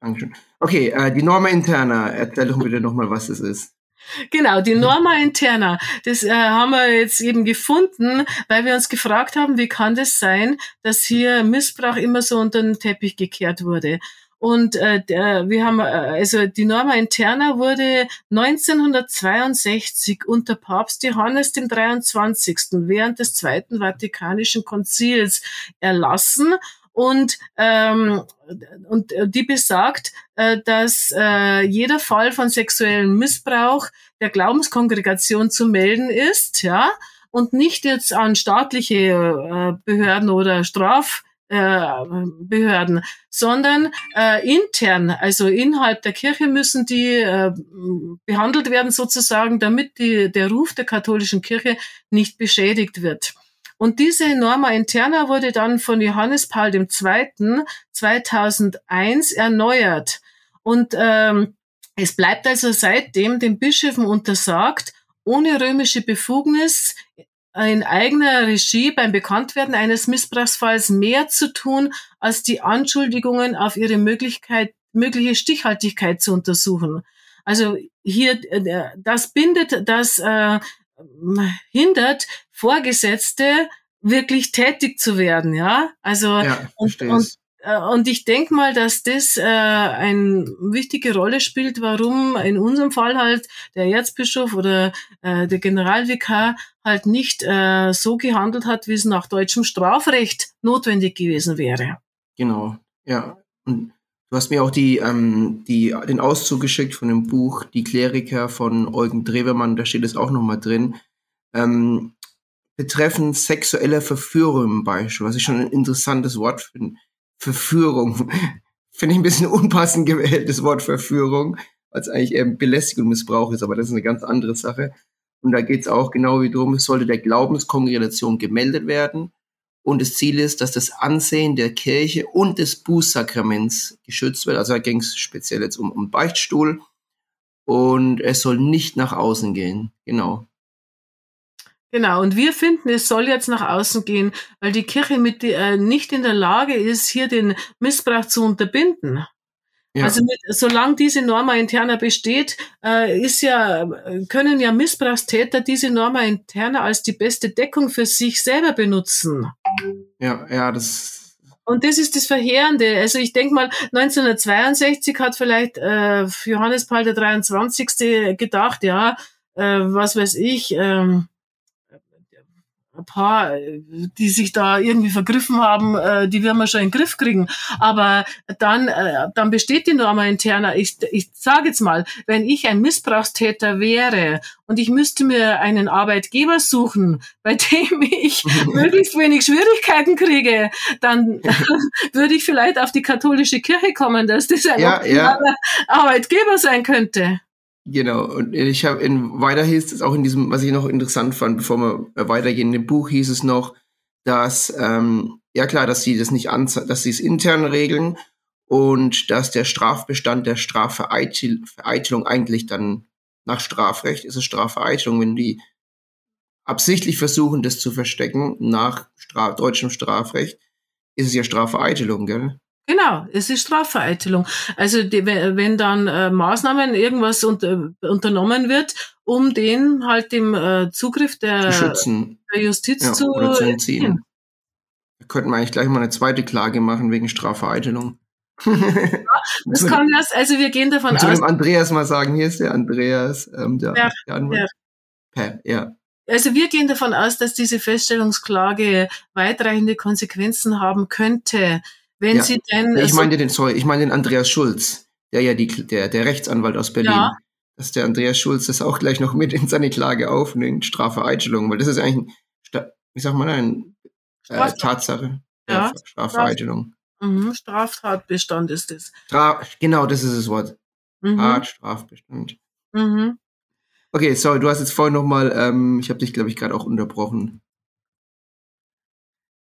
Dankeschön. Okay, äh, die Norma Interna, erzähl doch bitte nochmal, was das ist. Genau, die Norma Interna, das äh, haben wir jetzt eben gefunden, weil wir uns gefragt haben, wie kann das sein, dass hier Missbrauch immer so unter den Teppich gekehrt wurde. Und äh, der, wir haben, äh, also die Norma Interna wurde 1962 unter Papst Johannes dem 23. während des Zweiten Vatikanischen Konzils erlassen und ähm, und die besagt, äh, dass äh, jeder Fall von sexuellem Missbrauch der Glaubenskongregation zu melden ist, ja, und nicht jetzt an staatliche äh, Behörden oder Straf äh, Behörden, sondern äh, intern, also innerhalb der Kirche müssen die äh, behandelt werden sozusagen, damit die, der Ruf der katholischen Kirche nicht beschädigt wird. Und diese Norma interna wurde dann von Johannes Paul II. 2001 erneuert. Und ähm, es bleibt also seitdem den Bischöfen untersagt, ohne römische Befugnis in eigener Regie beim Bekanntwerden eines Missbrauchsfalls mehr zu tun, als die Anschuldigungen auf ihre Möglichkeit, mögliche Stichhaltigkeit zu untersuchen. Also hier, äh, das bindet, das äh, hindert Vorgesetzte wirklich tätig zu werden, ja. Also ja, und, und und ich denke mal, dass das äh, eine wichtige Rolle spielt, warum in unserem Fall halt der Erzbischof oder äh, der Generalvikar halt nicht äh, so gehandelt hat, wie es nach deutschem Strafrecht notwendig gewesen wäre. Genau, ja. Und du hast mir auch die, ähm, die, den Auszug geschickt von dem Buch Die Kleriker von Eugen Drewermann, da steht es auch nochmal drin. Ähm, betreffend sexuelle Verführung im Beispiel, was ich schon ein interessantes Wort finde Verführung. Finde ich ein bisschen unpassend gewähltes Wort Verführung, als eigentlich eher Belästigung und Missbrauch ist, aber das ist eine ganz andere Sache. Und da geht es auch genau wie darum, es sollte der Glaubenskongregation gemeldet werden. Und das Ziel ist, dass das Ansehen der Kirche und des Bußsakraments geschützt wird. Also da ging es speziell jetzt um, um Beichtstuhl. Und es soll nicht nach außen gehen. Genau. Genau, und wir finden, es soll jetzt nach außen gehen, weil die Kirche mit, äh, nicht in der Lage ist, hier den Missbrauch zu unterbinden. Ja. Also mit, solange diese Norma interna besteht, äh, ist ja, können ja Missbrauchstäter diese Norma interna als die beste Deckung für sich selber benutzen. Ja, ja, das. Und das ist das Verheerende. Also ich denke mal, 1962 hat vielleicht äh, Johannes Paul der 23. gedacht, ja, äh, was weiß ich, ähm, ein paar, die sich da irgendwie vergriffen haben, äh, die werden wir schon in den Griff kriegen. Aber dann, äh, dann besteht die Norma interna. Ich, ich sage jetzt mal, wenn ich ein Missbrauchstäter wäre und ich müsste mir einen Arbeitgeber suchen, bei dem ich [laughs] möglichst wenig Schwierigkeiten kriege, dann [laughs] würde ich vielleicht auf die katholische Kirche kommen, dass das ein ja, ja. Arbeitgeber sein könnte. Genau, und ich habe in weiter hieß es auch in diesem, was ich noch interessant fand, bevor wir weitergehen, in dem Buch hieß es noch, dass, ähm, ja klar, dass sie das nicht anzeigen, dass sie es intern regeln und dass der Strafbestand der Strafvereitelung eigentlich dann nach Strafrecht ist es Strafvereitelung, wenn die absichtlich versuchen, das zu verstecken, nach Straf deutschem Strafrecht, ist es ja Strafvereitelung, gell? Genau, es ist Strafvereitelung. Also die, wenn dann äh, Maßnahmen irgendwas unter, unternommen wird, um den halt dem äh, Zugriff der, der Justiz ja, zu, zu entziehen. Da könnten wir eigentlich gleich mal eine zweite Klage machen wegen Strafvereitelung. Ja, [laughs] das kann das, also wir gehen davon aus. Zu dem Andreas mal sagen, hier ist der Andreas, ähm, der, ja, der Anwalt. Ja. ja. Also wir gehen davon aus, dass diese Feststellungsklage weitreichende Konsequenzen haben könnte. Wenn ja. Sie denn. Ich meine den, sorry, ich meine den Andreas Schulz, der ja die, der, der Rechtsanwalt aus Berlin. Ja. Dass der Andreas Schulz das auch gleich noch mit in seine Klage aufnimmt, Strafvereitelung, weil das ist eigentlich ein, wie sagt man, ein äh, Tatsache. Ja, Strafvereitelung. Mhm, Straftatbestand ist es. Stra genau, das ist das Wort. Mhm. Tatstrafbestand. Mhm. Okay, sorry, du hast jetzt vorhin nochmal, ähm, ich habe dich, glaube ich, gerade auch unterbrochen.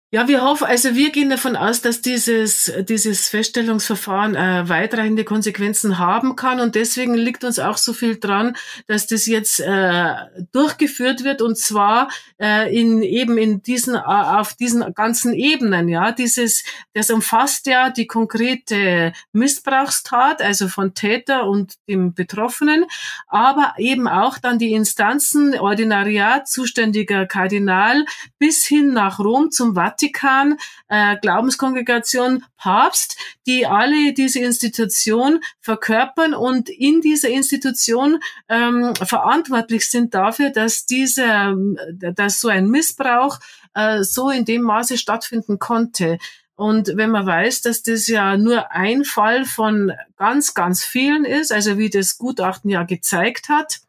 Ja, wir hoffen, also wir gehen davon aus, dass dieses, dieses Feststellungsverfahren äh, weitreichende Konsequenzen haben kann. Und deswegen liegt uns auch so viel dran, dass das jetzt äh, durchgeführt wird. Und zwar äh, in eben in diesen äh, auf diesen ganzen Ebenen. Ja, dieses das umfasst ja die konkrete Missbrauchstat, also von Täter und dem Betroffenen, aber eben auch dann die Instanzen Ordinariat, zuständiger Kardinal bis hin nach Rom zum Vatikan Vatikan, äh, Glaubenskongregation, Papst, die alle diese Institution verkörpern und in dieser Institution ähm, verantwortlich sind dafür, dass dieser, dass so ein Missbrauch äh, so in dem Maße stattfinden konnte. Und wenn man weiß, dass das ja nur ein Fall von ganz, ganz vielen ist, also wie das Gutachten ja gezeigt hat,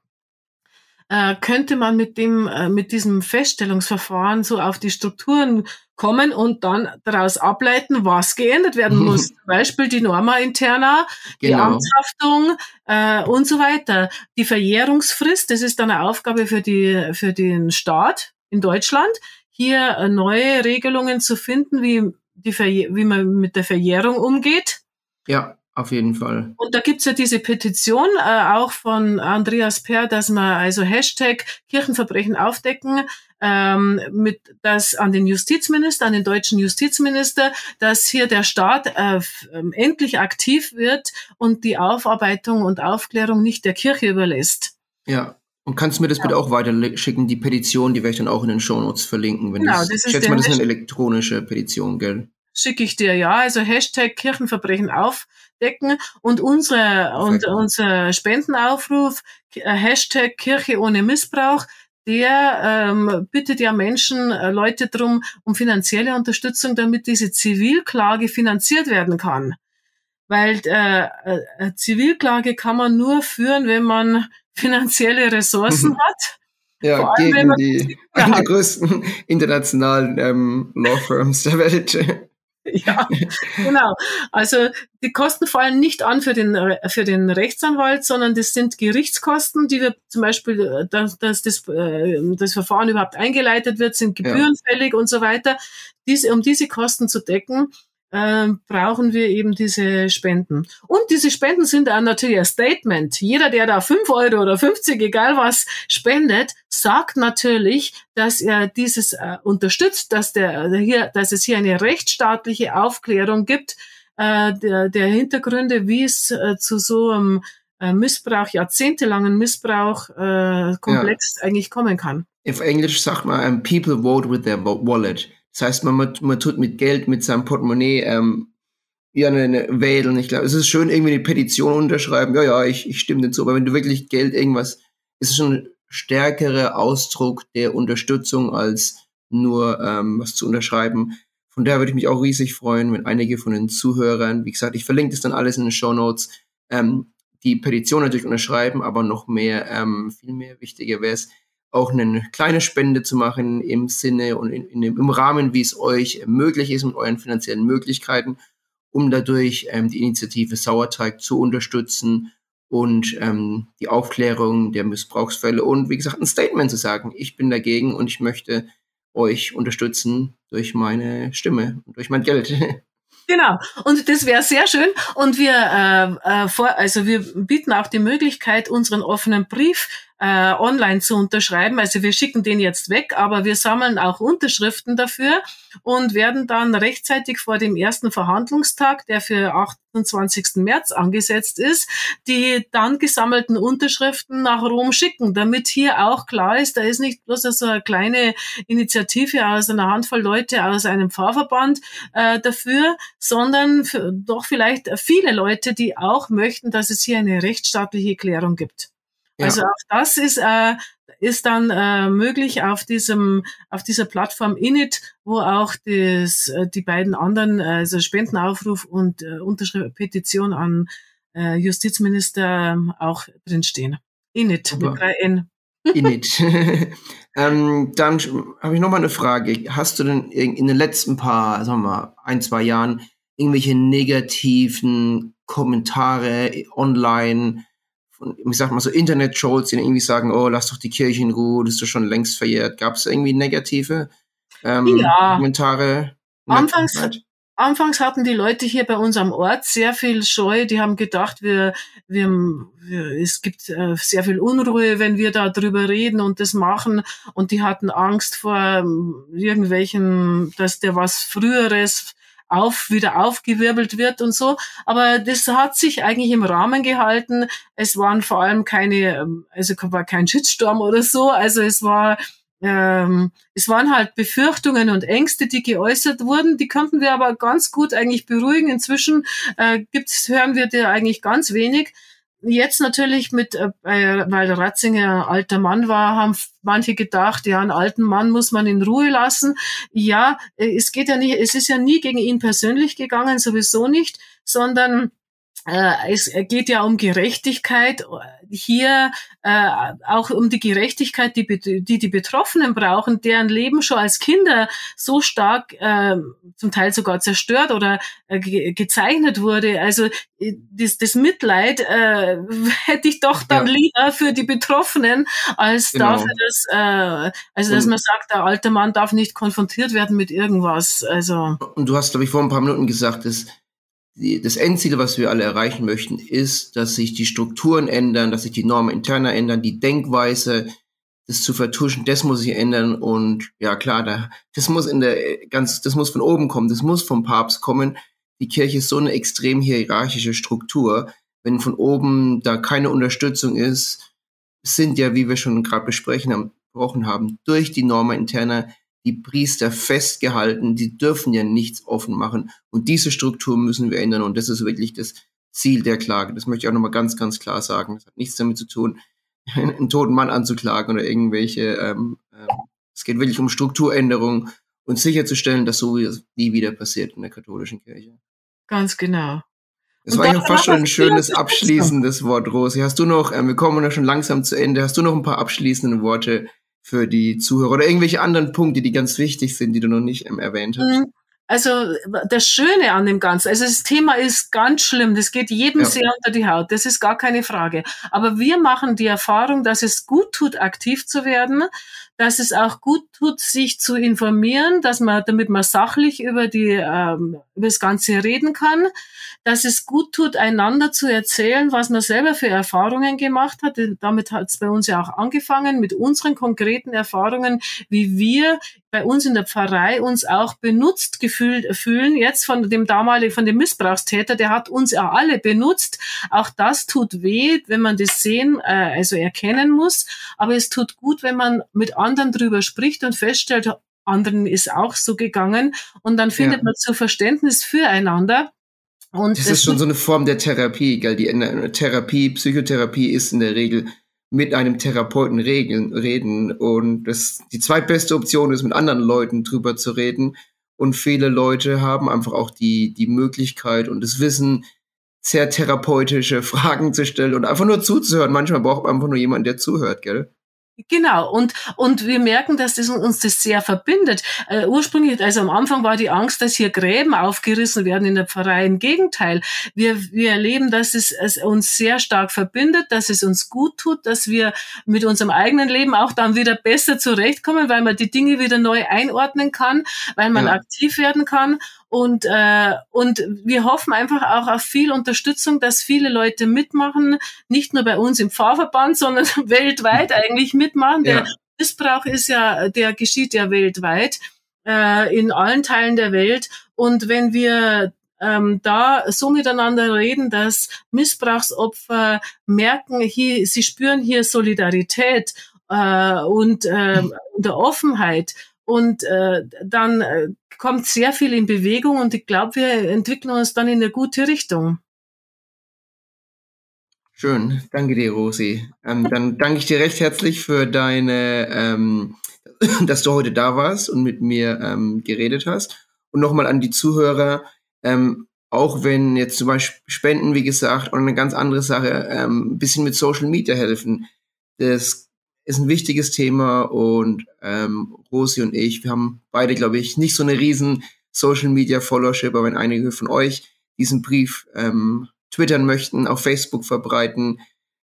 äh, könnte man mit dem, äh, mit diesem Feststellungsverfahren so auf die Strukturen kommen und dann daraus ableiten, was geändert werden muss. [laughs] Zum Beispiel die Norma interna, die genau. Amtshaftung äh, und so weiter. Die Verjährungsfrist, das ist dann eine Aufgabe für, die, für den Staat in Deutschland. hier äh, neue Regelungen zu finden, wie, die wie man mit der Verjährung umgeht. Ja. Auf jeden Fall. Und da gibt's ja diese Petition äh, auch von Andreas Perr, dass man also Hashtag Kirchenverbrechen aufdecken, ähm, mit das an den Justizminister, an den deutschen Justizminister, dass hier der Staat äh, ähm, endlich aktiv wird und die Aufarbeitung und Aufklärung nicht der Kirche überlässt. Ja. Und kannst du mir das ja. bitte auch weiterschicken, die Petition, die werde ich dann auch in den Shownotes verlinken. Wenn genau, das, das ist ich schätze mal, das ist eine elektronische Petition, gell? Schicke ich dir, ja. Also Hashtag Kirchenverbrechen auf decken und unsere und unser Spendenaufruf äh, Hashtag Kirche ohne Missbrauch der ähm, bittet ja Menschen, äh, Leute drum um finanzielle Unterstützung, damit diese Zivilklage finanziert werden kann. Weil äh, äh, Zivilklage kann man nur führen, wenn man [laughs] finanzielle Ressourcen mhm. [laughs] hat. Ja, allem, gegen die, die [laughs] größten internationalen ähm, Law Firms der Welt. [laughs] ja, genau. Also die Kosten fallen nicht an für den, für den Rechtsanwalt, sondern das sind Gerichtskosten, die wir zum Beispiel, dass, dass das, äh, das Verfahren überhaupt eingeleitet wird, sind gebührenfällig ja. und so weiter. Diese, um diese Kosten zu decken, äh, brauchen wir eben diese Spenden. Und diese Spenden sind dann natürlich ein Statement. Jeder, der da fünf Euro oder 50, egal was, spendet, sagt natürlich, dass er dieses äh, unterstützt, dass, der, hier, dass es hier eine rechtsstaatliche Aufklärung gibt äh, der, der Hintergründe, wie es äh, zu so einem äh, Missbrauch, jahrzehntelangen Missbrauch äh, komplex ja. eigentlich kommen kann. Auf Englisch sagt man, people vote with their wallet. Das heißt, man, man, tut mit Geld, mit seinem Portemonnaie ähm, ja, eine, eine wählen. Ich glaube, es ist schön, irgendwie eine Petition unterschreiben. Ja, ja, ich, ich stimme dazu. Aber wenn du wirklich Geld irgendwas, ist es schon ein stärkerer Ausdruck der Unterstützung als nur ähm, was zu unterschreiben. Von daher würde ich mich auch riesig freuen, wenn einige von den Zuhörern, wie gesagt, ich verlinke das dann alles in den Show Notes, ähm, die Petition natürlich unterschreiben, aber noch mehr, ähm, viel mehr wichtiger wäre es, auch eine kleine Spende zu machen im Sinne und in, in im Rahmen, wie es euch möglich ist mit euren finanziellen Möglichkeiten, um dadurch ähm, die Initiative Sauerteig zu unterstützen und ähm, die Aufklärung der Missbrauchsfälle und wie gesagt ein Statement zu sagen, ich bin dagegen und ich möchte euch unterstützen durch meine Stimme und durch mein Geld. [laughs] Genau. Und das wäre sehr schön. Und wir, äh, äh, vor, also wir bieten auch die Möglichkeit, unseren offenen Brief äh, online zu unterschreiben. Also wir schicken den jetzt weg, aber wir sammeln auch Unterschriften dafür und werden dann rechtzeitig vor dem ersten Verhandlungstag, der für 28. März angesetzt ist, die dann gesammelten Unterschriften nach Rom schicken, damit hier auch klar ist, da ist nicht bloß so eine kleine Initiative aus einer Handvoll Leute aus einem Pfarrverband äh, dafür, sondern doch vielleicht viele Leute, die auch möchten, dass es hier eine rechtsstaatliche Klärung gibt. Ja. Also auch das ist, äh, ist dann äh, möglich auf diesem auf dieser Plattform Init, wo auch das, äh, die beiden anderen, also Spendenaufruf und äh, Unterschrift Petition an äh, Justizminister ähm, auch drinstehen. Init Aber mit drei N. Init. [laughs] [laughs] ähm, dann habe ich noch mal eine Frage. Hast du denn in den letzten paar, sagen wir mal, ein, zwei Jahren irgendwelche negativen Kommentare online ich sag mal so Internet-Trolls, die irgendwie sagen, oh, lass doch die Kirche in Ruhe, das ist doch schon längst verjährt. Gab es irgendwie negative ähm, ja. Kommentare? Anfangs, anfangs hatten die Leute hier bei uns am Ort sehr viel Scheu. Die haben gedacht, wir, wir, wir es gibt äh, sehr viel Unruhe, wenn wir da drüber reden und das machen. Und die hatten Angst vor ähm, irgendwelchen, dass der was Früheres auf, wieder aufgewirbelt wird und so. Aber das hat sich eigentlich im Rahmen gehalten. Es waren vor allem keine, ähm, also war kein Shitstorm oder so. Also es war, ähm, es waren halt Befürchtungen und Ängste, die geäußert wurden. Die konnten wir aber ganz gut eigentlich beruhigen. Inzwischen äh, gibt's, hören wir dir eigentlich ganz wenig. Jetzt natürlich mit, äh, weil Ratzinger alter Mann war, haben manche gedacht, ja, einen alten Mann muss man in Ruhe lassen. Ja, äh, es geht ja nicht, es ist ja nie gegen ihn persönlich gegangen, sowieso nicht, sondern äh, es geht ja um Gerechtigkeit. Hier äh, auch um die Gerechtigkeit, die, die die Betroffenen brauchen, deren Leben schon als Kinder so stark äh, zum Teil sogar zerstört oder äh, ge gezeichnet wurde. Also äh, das, das Mitleid äh, [laughs] hätte ich doch dann ja. lieber für die Betroffenen als genau. dafür, dass äh, also dass man sagt, der alte Mann darf nicht konfrontiert werden mit irgendwas. Also und du hast, glaube ich, vor ein paar Minuten gesagt, dass das Endziel, was wir alle erreichen möchten, ist, dass sich die Strukturen ändern, dass sich die Normen interner ändern, die Denkweise, das zu vertuschen, das muss sich ändern und ja klar, da, das muss in der ganz, das muss von oben kommen, das muss vom Papst kommen. Die Kirche ist so eine extrem hierarchische Struktur. Wenn von oben da keine Unterstützung ist, sind ja, wie wir schon gerade besprochen haben, durch die Norma interna die Priester festgehalten, die dürfen ja nichts offen machen. Und diese Struktur müssen wir ändern. Und das ist wirklich das Ziel der Klage. Das möchte ich auch nochmal ganz, ganz klar sagen. Das hat nichts damit zu tun, [laughs] einen toten Mann anzuklagen oder irgendwelche. Ähm, ähm, es geht wirklich um Strukturänderung und sicherzustellen, dass so nie wieder passiert in der katholischen Kirche. Ganz genau. Das und war ja fast schon ein schönes abschließendes Wort, Rosi. Hast du noch, äh, wir kommen ja schon langsam zu Ende, hast du noch ein paar abschließende Worte für die Zuhörer oder irgendwelche anderen Punkte, die ganz wichtig sind, die du noch nicht ähm, erwähnt hast? Mhm. Also das Schöne an dem Ganzen, also das Thema ist ganz schlimm, das geht jedem ja. sehr unter die Haut, das ist gar keine Frage. Aber wir machen die Erfahrung, dass es gut tut, aktiv zu werden, dass es auch gut tut, sich zu informieren, dass man, damit man sachlich über die ähm, über das Ganze reden kann, dass es gut tut, einander zu erzählen, was man selber für Erfahrungen gemacht hat. Damit hat es bei uns ja auch angefangen mit unseren konkreten Erfahrungen, wie wir bei uns in der Pfarrei uns auch benutzt gefühlt fühlen. Jetzt von dem damaligen, von dem Missbrauchstäter, der hat uns ja alle benutzt. Auch das tut weh, wenn man das sehen, äh, also erkennen muss. Aber es tut gut, wenn man mit anderen drüber spricht und feststellt, anderen ist auch so gegangen. Und dann findet ja. man zu Verständnis füreinander. Und das ist schon so eine Form der Therapie, gell? Die Therapie, Psychotherapie ist in der Regel mit einem Therapeuten regeln, reden. Und das, die zweitbeste Option ist, mit anderen Leuten drüber zu reden. Und viele Leute haben einfach auch die, die Möglichkeit und das Wissen, sehr therapeutische [laughs] Fragen zu stellen und einfach nur zuzuhören. Manchmal braucht man einfach nur jemanden, der zuhört, gell? Genau, und, und wir merken, dass das uns das sehr verbindet. Äh, ursprünglich, also am Anfang war die Angst, dass hier Gräben aufgerissen werden in der Pfarrei. Im Gegenteil, wir, wir erleben, dass es, es uns sehr stark verbindet, dass es uns gut tut, dass wir mit unserem eigenen Leben auch dann wieder besser zurechtkommen, weil man die Dinge wieder neu einordnen kann, weil man ja. aktiv werden kann. Und, äh, und wir hoffen einfach auch auf viel Unterstützung, dass viele Leute mitmachen, nicht nur bei uns im Pfarrverband, sondern [laughs] weltweit eigentlich mitmachen. Ja. Der Missbrauch ist ja, der geschieht ja weltweit, äh, in allen Teilen der Welt. Und wenn wir ähm, da so miteinander reden, dass Missbrauchsopfer merken, hier, sie spüren hier Solidarität äh, und äh, der Offenheit und äh, dann äh, kommt sehr viel in Bewegung und ich glaube, wir entwickeln uns dann in eine gute Richtung. Schön, danke dir, Rosi. Ähm, dann danke ich dir recht herzlich für deine, ähm, dass du heute da warst und mit mir ähm, geredet hast. Und nochmal an die Zuhörer, ähm, auch wenn jetzt zum Beispiel Spenden, wie gesagt, und eine ganz andere Sache, ähm, ein bisschen mit Social Media helfen. Das ist ein wichtiges Thema und ähm, Rosi und ich, wir haben beide, glaube ich, nicht so eine riesen Social Media Followership, aber wenn einige von euch diesen Brief ähm, twittern möchten, auf Facebook verbreiten,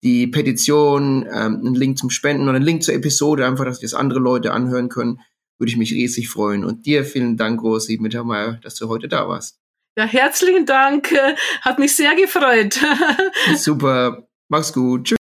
die Petition, ähm, einen Link zum Spenden oder einen Link zur Episode, einfach, dass das andere Leute anhören können, würde ich mich riesig freuen. Und dir vielen Dank, Rosi Mittermeier, dass du heute da warst. Ja, herzlichen Dank. Hat mich sehr gefreut. [laughs] Super. Mach's gut. Tschüss.